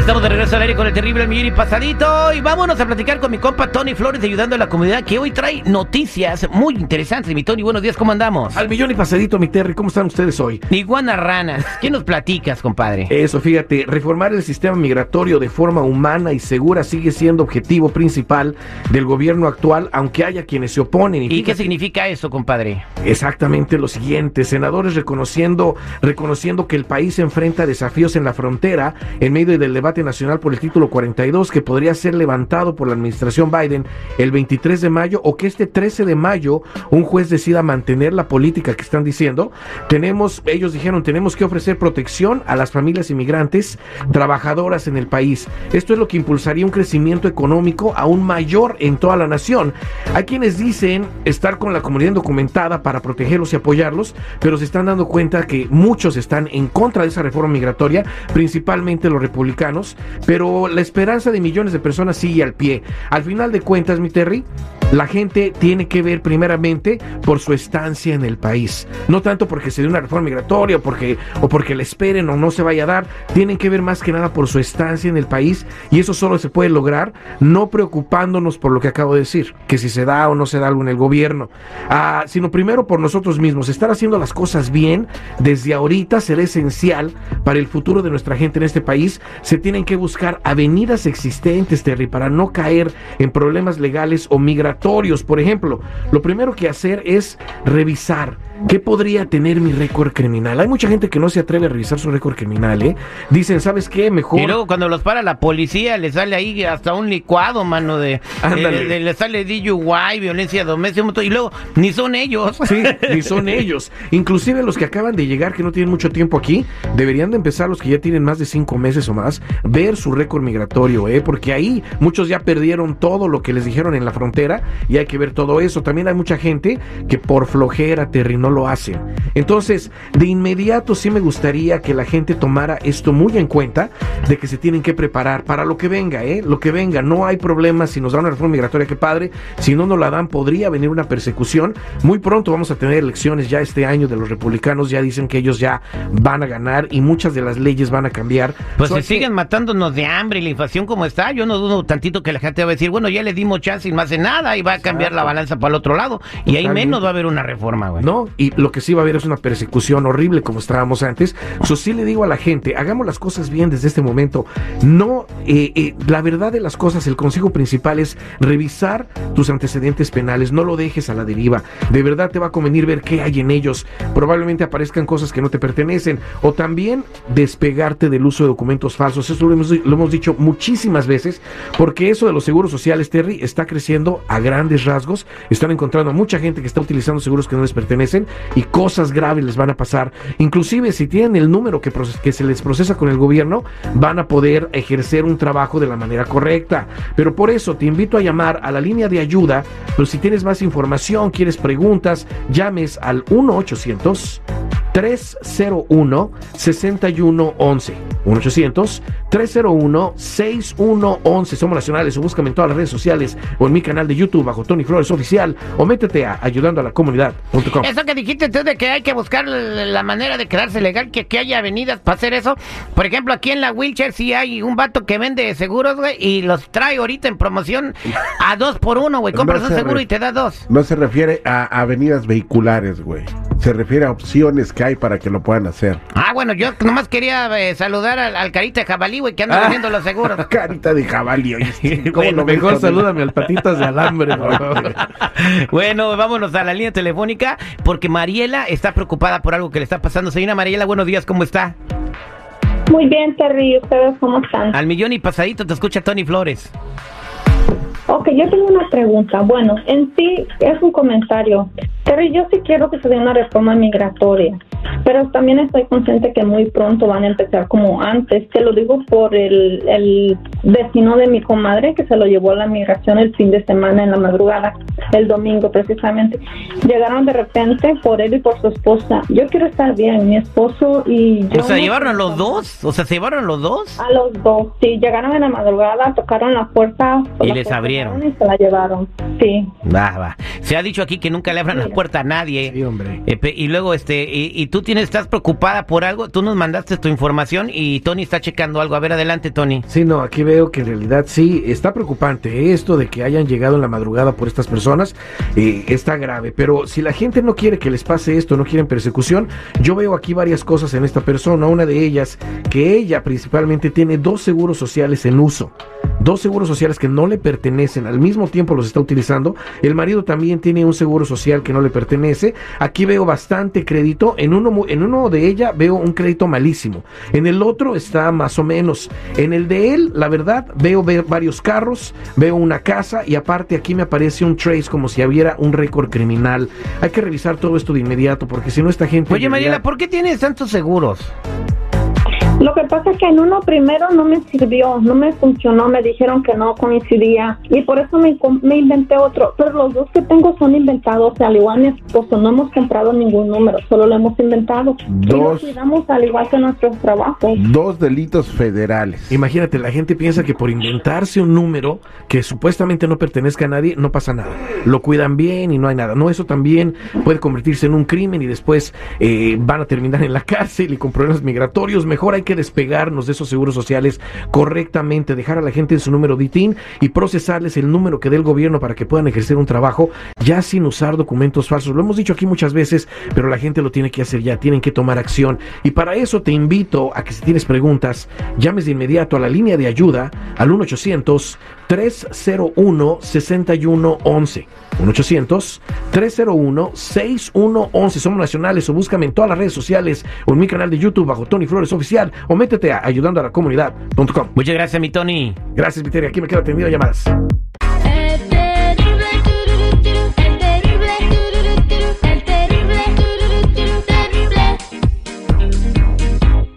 Estamos de regreso al aire con el terrible millón y pasadito y vámonos a platicar con mi compa Tony Flores ayudando a la comunidad que hoy trae noticias muy interesantes. Mi Tony, buenos días, ¿cómo andamos? Al millón y pasadito, mi Terry, ¿cómo están ustedes hoy? Iguana ranas, ¿qué nos platicas, compadre? Eso, fíjate, reformar el sistema migratorio de forma humana y segura sigue siendo objetivo principal del gobierno actual, aunque haya quienes se oponen. ¿Y, qué significa eso, compadre? Exactamente lo siguiente, senadores reconociendo, reconociendo que el país enfrenta desafíos en la frontera en medio del debate nacional por el título 42 que podría ser levantado por la administración Biden el 23 de mayo o que este 13 de mayo un juez decida mantener la política que están diciendo. Tenemos, ellos dijeron, tenemos que ofrecer protección a las familias inmigrantes trabajadoras en el país. Esto es lo que impulsaría un crecimiento económico aún mayor en toda la nación. Hay quienes dicen estar con la comunidad indocumentada para protegerlos y apoyarlos, pero se están dando cuenta que muchos están en contra de esa reforma migratoria, principalmente los republicanos, pero la esperanza de millones de personas sigue al pie. Al final de cuentas, mi Terry, la gente tiene que ver primeramente por su estancia en el país, no tanto porque se dé una reforma migratoria o porque, o porque le esperen o no se vaya a dar, tienen que ver más que nada por su estancia en el país y eso solo se puede lograr no preocupándonos por lo que acabo de decir, que si se da o no se da algo en el gobierno, ah, sino primero por nosotros mismos, estar haciendo las cosas bien desde ahorita será esencial para el futuro de nuestra gente en este país, se tienen que buscar avenidas existentes, Terry, para no caer en problemas legales o migratorios. Por ejemplo, lo primero que hacer es revisar qué podría tener mi récord criminal. Hay mucha gente que no se atreve a revisar su récord criminal, ¿eh? Dicen, ¿sabes qué? Mejor... Y luego cuando los para la policía le sale ahí hasta un licuado, mano, de, de- le sale DUI, violencia doméstica, y luego ni son ellos. Sí, ni son ellos. Inclusive los que acaban de llegar, que no tienen mucho tiempo aquí, deberían de empezar los que ya tienen más de cinco meses o más, ver su récord migratorio, ¿eh? Porque ahí muchos ya perdieron todo lo que les dijeron en la frontera y hay que ver todo eso. También hay mucha gente que por flojera, Terry, no lo hacen. Entonces, de inmediato sí me gustaría que la gente tomara esto muy en cuenta, de que se tienen que preparar para lo que venga, ¿eh? Lo que venga. No hay problema si nos dan una reforma migratoria, qué padre. Si no nos la dan, podría venir una persecución. Muy pronto vamos a tener elecciones ya este año de los republicanos. Ya dicen que ellos ya van a ganar y muchas de las leyes van a cambiar. Pues So, se que- siguen matándonos de hambre y la inflación como está, yo no dudo tantito que la gente va a decir, bueno, ya le dimos chance y no hace nada y va a cambiar la balanza para el otro lado y ahí menos va a haber una reforma, güey. ¿no? Y lo que sí va a haber es una persecución horrible como estábamos antes. So, sí le digo a la gente, hagamos las cosas bien desde este momento. No, eh, eh, la verdad de las cosas, el consejo principal es revisar tus antecedentes penales, no lo dejes a la deriva. De verdad te va a convenir ver qué hay en ellos. Probablemente aparezcan cosas que no te pertenecen. O también despegarte del uso de documentos falsos. Eso lo hemos, lo hemos dicho muchísimas veces, porque eso de los seguros sociales, Terry, está creciendo a grandes rasgos. Están encontrando a mucha gente que está utilizando seguros que no les pertenecen y cosas graves les van a pasar. Inclusive si tienen el número que, que se les procesa con el gobierno, van a poder ejercer un trabajo de la manera correcta. Pero por eso te invito a llamar a la línea de ayuda, pero si tienes más información, quieres preguntas, llames al 1 800 301 6111 1-800-301-6111. Somos nacionales o búscame en todas las redes sociales o en mi canal de YouTube bajo Tony Flores Oficial o métete a ayudando a la comunidad.com. Eso que dijiste tú de que hay que buscar la manera de quedarse legal, que, que haya avenidas para hacer eso. Por ejemplo, aquí en la wheelchair sí hay un vato que vende seguros, güey, y los trae ahorita en promoción a dos por uno, güey. Compras No un se seguro y te da dos. No se refiere a avenidas vehiculares, güey. Se refiere a opciones que hay para que lo puedan hacer. Ah, bueno, yo nomás quería eh, saludar al, al carita de jabalí, güey, que anda Ah. vendiendo los seguros. Carita de jabalí, oye. ¿cómo Bueno, lo ves, mejor Tony? salúdame al patitas de alambre, por favor. bueno, vámonos a la línea telefónica porque Mariela está preocupada por algo que le está pasando. Señora Mariela, buenos días, ¿cómo está? Muy bien, Terry. ¿Ustedes cómo están? Al millón y pasadito te escucha Tony Flores. Ok, yo tengo una pregunta. Bueno, en sí es un comentario. Terry, yo sí quiero que se dé una reforma migratoria, pero también estoy consciente que muy pronto van a empezar como antes. Te lo digo por el, el vecino de mi comadre que se lo llevó a la migración el fin de semana en la madrugada, el domingo precisamente. Llegaron de repente por él y por su esposa. Yo quiero estar bien, mi esposo y yo. O sea, ¿llevaron a los dos? O sea, ¿se llevaron a los dos? A los dos, sí, llegaron en la madrugada, tocaron la puerta. Y la les puerta abrieron. Y se la llevaron, sí. Va, va. Se ha dicho aquí que nunca le abran la puerta a nadie. Sí, hombre. Eh, y luego, este, y, y tú estás preocupada por algo, tú nos mandaste tu información y Tony está checando algo. A ver, adelante, Tony. Sí, no, aquí veo que en realidad sí está preocupante esto de que hayan llegado en la madrugada por estas personas, eh, está grave, pero si la gente no quiere que les pase esto, no quieren persecución, yo veo aquí varias cosas en esta persona, una de ellas que ella principalmente tiene dos seguros sociales en uso. Dos seguros sociales que no le pertenecen, al mismo tiempo los está utilizando. El marido también tiene un seguro social que no le pertenece. Aquí veo bastante crédito. En uno, en uno de ella veo un crédito malísimo. En el otro está más o menos. En el de él, la verdad, veo, varios carros, veo una casa y aparte aquí me aparece un trace como si hubiera un récord criminal. Hay que revisar todo esto de inmediato porque si no esta gente... Oye, Mariela, ¿por qué tienes tantos seguros? Lo que pasa es que en uno primero no me sirvió, no me funcionó, me dijeron que no coincidía y por eso me, me inventé otro. Pero los dos que tengo son inventados, al igual mi esposo, no hemos comprado ningún número, solo lo hemos inventado. Y Dos. lo cuidamos al igual que nuestros trabajos. Dos delitos federales. Imagínate, la gente piensa que por inventarse un número que supuestamente no pertenezca a nadie, no pasa nada. Lo cuidan bien y no hay nada. No, eso también puede convertirse en un crimen y después eh, van a terminar en la cárcel y con problemas migratorios. Mejor hay que despegarnos de esos seguros sociales correctamente, dejar a la gente en su número DITIN y procesarles el número que dé el gobierno para que puedan ejercer un trabajo ya sin usar documentos falsos. Lo hemos dicho aquí muchas veces, pero la gente lo tiene que hacer ya, tienen que tomar acción. Y para eso te invito a que si tienes preguntas, llames de inmediato a la línea de ayuda al 1-800-301-6111. 1-800-301-6111. Somos nacionales o búscame en todas las redes sociales o en mi canal de YouTube bajo Tony Flores Oficial o métete a ayudando a la comunidad.com. Muchas gracias, mi Tony. Gracias, Viteria. Aquí me quedo atendido llamadas.